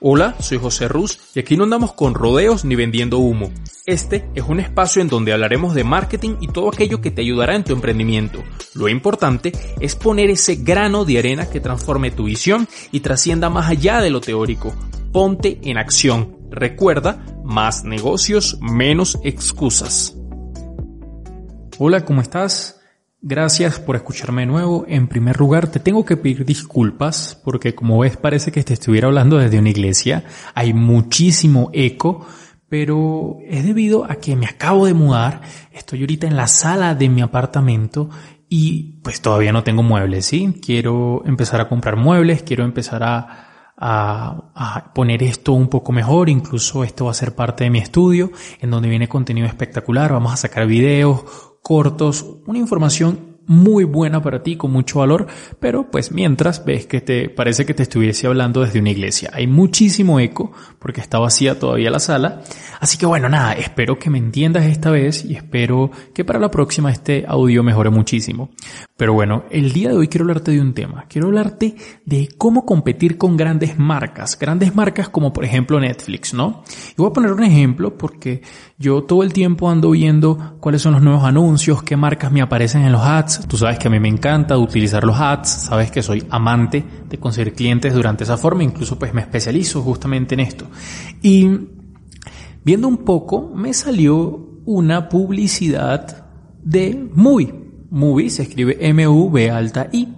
Hola, soy José Ruz y aquí no andamos con rodeos ni vendiendo humo. Este es un espacio en donde hablaremos de marketing y todo aquello que te ayudará en tu emprendimiento. Lo importante es poner ese grano de arena que transforme tu visión y trascienda más allá de lo teórico. Ponte en acción. Recuerda, más negocios, menos excusas. Hola, ¿cómo estás? Gracias por escucharme de nuevo. En primer lugar, te tengo que pedir disculpas porque como ves parece que te estuviera hablando desde una iglesia. Hay muchísimo eco, pero es debido a que me acabo de mudar. Estoy ahorita en la sala de mi apartamento y pues todavía no tengo muebles, ¿sí? Quiero empezar a comprar muebles, quiero empezar a, a, a, poner esto un poco mejor. Incluso esto va a ser parte de mi estudio, en donde viene contenido espectacular. Vamos a sacar videos, cortos, una información muy buena para ti, con mucho valor, pero pues mientras ves que te parece que te estuviese hablando desde una iglesia. Hay muchísimo eco porque está vacía todavía la sala. Así que bueno, nada, espero que me entiendas esta vez y espero que para la próxima este audio mejore muchísimo. Pero bueno, el día de hoy quiero hablarte de un tema. Quiero hablarte de cómo competir con grandes marcas. Grandes marcas como por ejemplo Netflix, ¿no? Y voy a poner un ejemplo porque yo todo el tiempo ando viendo cuáles son los nuevos anuncios, qué marcas me aparecen en los ads. Tú sabes que a mí me encanta utilizar los ads, sabes que soy amante de conseguir clientes durante esa forma, incluso pues me especializo justamente en esto. Y viendo un poco, me salió una publicidad de Movie. Movie se escribe M-U-V alta I.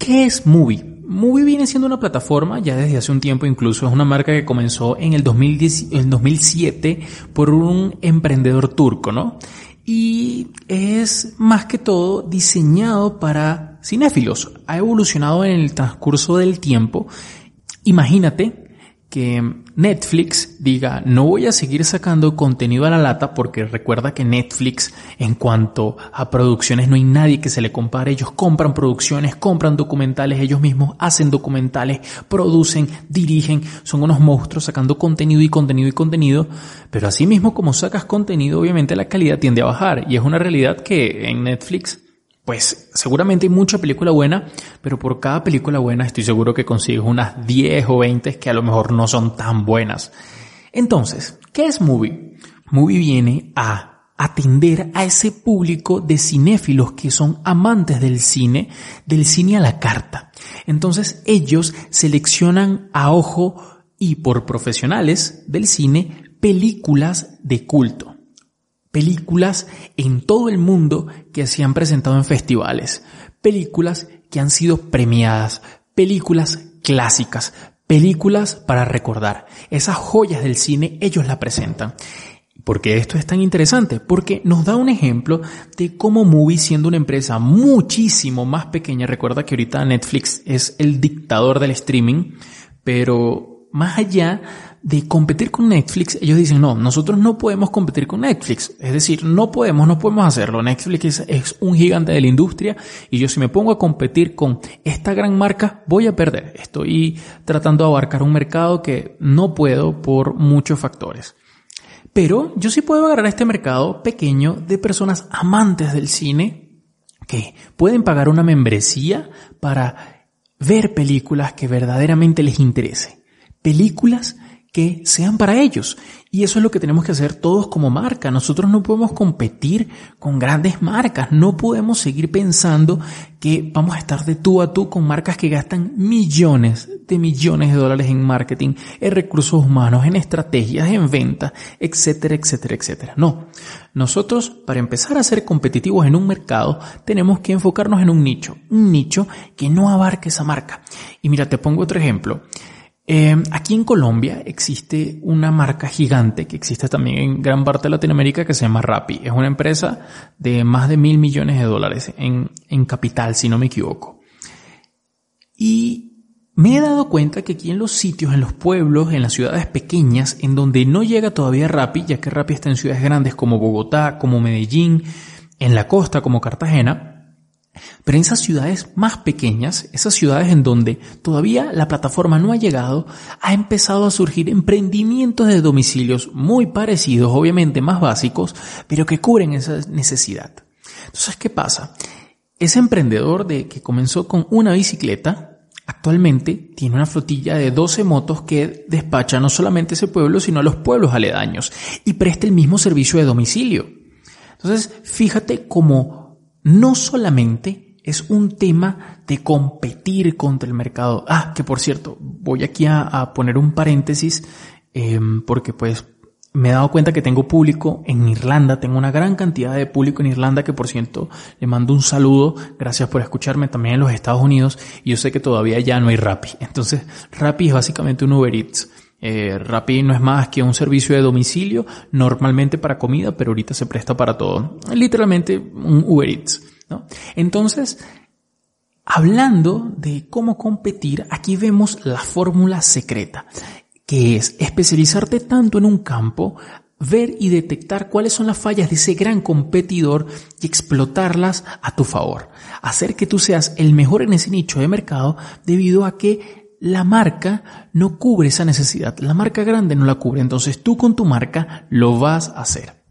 ¿Qué es Movie? Movie viene siendo una plataforma ya desde hace un tiempo incluso, es una marca que comenzó en el, 2010, el 2007 por un emprendedor turco, ¿no? Y es más que todo diseñado para cinéfilos. Ha evolucionado en el transcurso del tiempo. Imagínate que Netflix diga, no voy a seguir sacando contenido a la lata porque recuerda que Netflix en cuanto a producciones no hay nadie que se le compare. Ellos compran producciones, compran documentales, ellos mismos hacen documentales, producen, dirigen, son unos monstruos sacando contenido y contenido y contenido. Pero así mismo como sacas contenido, obviamente la calidad tiende a bajar y es una realidad que en Netflix pues seguramente hay mucha película buena, pero por cada película buena estoy seguro que consigues unas 10 o 20 que a lo mejor no son tan buenas. Entonces, ¿qué es Movie? Movie viene a atender a ese público de cinéfilos que son amantes del cine, del cine a la carta. Entonces ellos seleccionan a ojo y por profesionales del cine películas de culto películas en todo el mundo que se han presentado en festivales, películas que han sido premiadas, películas clásicas, películas para recordar. Esas joyas del cine ellos la presentan. ¿Por qué esto es tan interesante? Porque nos da un ejemplo de cómo Movie, siendo una empresa muchísimo más pequeña, recuerda que ahorita Netflix es el dictador del streaming, pero más allá de competir con Netflix, ellos dicen, no, nosotros no podemos competir con Netflix. Es decir, no podemos, no podemos hacerlo. Netflix es, un gigante de la industria y yo si me pongo a competir con esta gran marca, voy a perder. Estoy tratando de abarcar un mercado que no puedo por muchos factores. Pero yo sí puedo agarrar este mercado pequeño de personas amantes del cine que pueden pagar una membresía para ver películas que verdaderamente les interese. Películas que sean para ellos. Y eso es lo que tenemos que hacer todos como marca. Nosotros no podemos competir con grandes marcas. No podemos seguir pensando que vamos a estar de tú a tú con marcas que gastan millones de millones de dólares en marketing, en recursos humanos, en estrategias, en venta, etcétera, etcétera, etcétera. No. Nosotros, para empezar a ser competitivos en un mercado, tenemos que enfocarnos en un nicho. Un nicho que no abarque esa marca. Y mira, te pongo otro ejemplo. Eh, aquí en Colombia existe una marca gigante que existe también en gran parte de Latinoamérica que se llama Rappi. Es una empresa de más de mil millones de dólares en, en capital, si no me equivoco. Y me he dado cuenta que aquí en los sitios, en los pueblos, en las ciudades pequeñas, en donde no llega todavía Rappi, ya que Rappi está en ciudades grandes como Bogotá, como Medellín, en la costa como Cartagena, pero en esas ciudades más pequeñas, esas ciudades en donde todavía la plataforma no ha llegado, ha empezado a surgir emprendimientos de domicilios muy parecidos, obviamente más básicos, pero que cubren esa necesidad. Entonces, ¿qué pasa? Ese emprendedor de que comenzó con una bicicleta, actualmente tiene una flotilla de 12 motos que despacha no solamente ese pueblo, sino a los pueblos aledaños y presta el mismo servicio de domicilio. Entonces, fíjate cómo no solamente es un tema de competir contra el mercado. Ah, que por cierto, voy aquí a, poner un paréntesis em, porque pues me he dado cuenta que tengo público en Irlanda, tengo una gran cantidad de público en Irlanda que por cierto le mando un saludo, gracias por escucharme también en los Estados Unidos y yo sé que todavía ya no hay Rappi. Entonces Rappi es básicamente un Uber Eats. Eh, no es más que un servicio de domicilio, normalmente para comida, pero ahorita se presta para todo. Literalmente un Uber Eats. ¿no? Entonces, hablando de cómo competir, aquí vemos la fórmula secreta que es especializarte tanto en un campo, ver y detectar cuáles son las fallas de ese gran competidor y explotarlas a tu favor. Hacer que tú seas el mejor en ese nicho de mercado debido a que la marca no cubre esa necesidad. La marca grande no la cubre. Entonces tú con tu marca lo vas a hacer.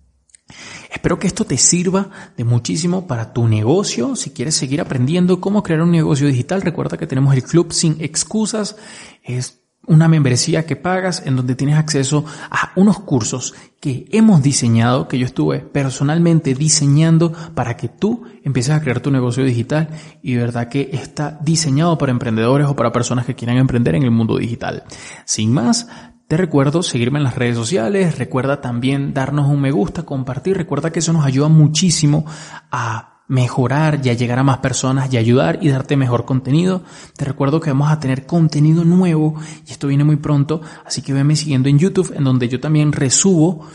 Espero que esto te sirva de muchísimo para tu negocio. Si quieres seguir aprendiendo cómo crear un negocio digital, recuerda que tenemos el club sin excusas. Es una membresía que pagas en donde tienes acceso a unos cursos que hemos diseñado, que yo estuve personalmente diseñando para que tú empieces a crear tu negocio digital y verdad que está diseñado para emprendedores o para personas que quieran emprender en el mundo digital. Sin más, te recuerdo seguirme en las redes sociales, recuerda también darnos un me gusta, compartir, recuerda que eso nos ayuda muchísimo a mejorar y a llegar a más personas y ayudar y darte mejor contenido. Te recuerdo que vamos a tener contenido nuevo y esto viene muy pronto, así que venme siguiendo en YouTube en donde yo también resubo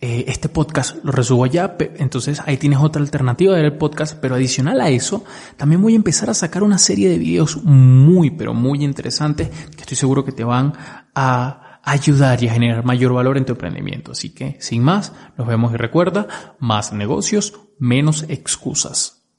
eh, este podcast, lo resubo allá, entonces ahí tienes otra alternativa del podcast, pero adicional a eso, también voy a empezar a sacar una serie de videos muy, pero muy interesantes que estoy seguro que te van a ayudar y a generar mayor valor en tu emprendimiento. Así que, sin más, nos vemos y recuerda, más negocios, menos excusas.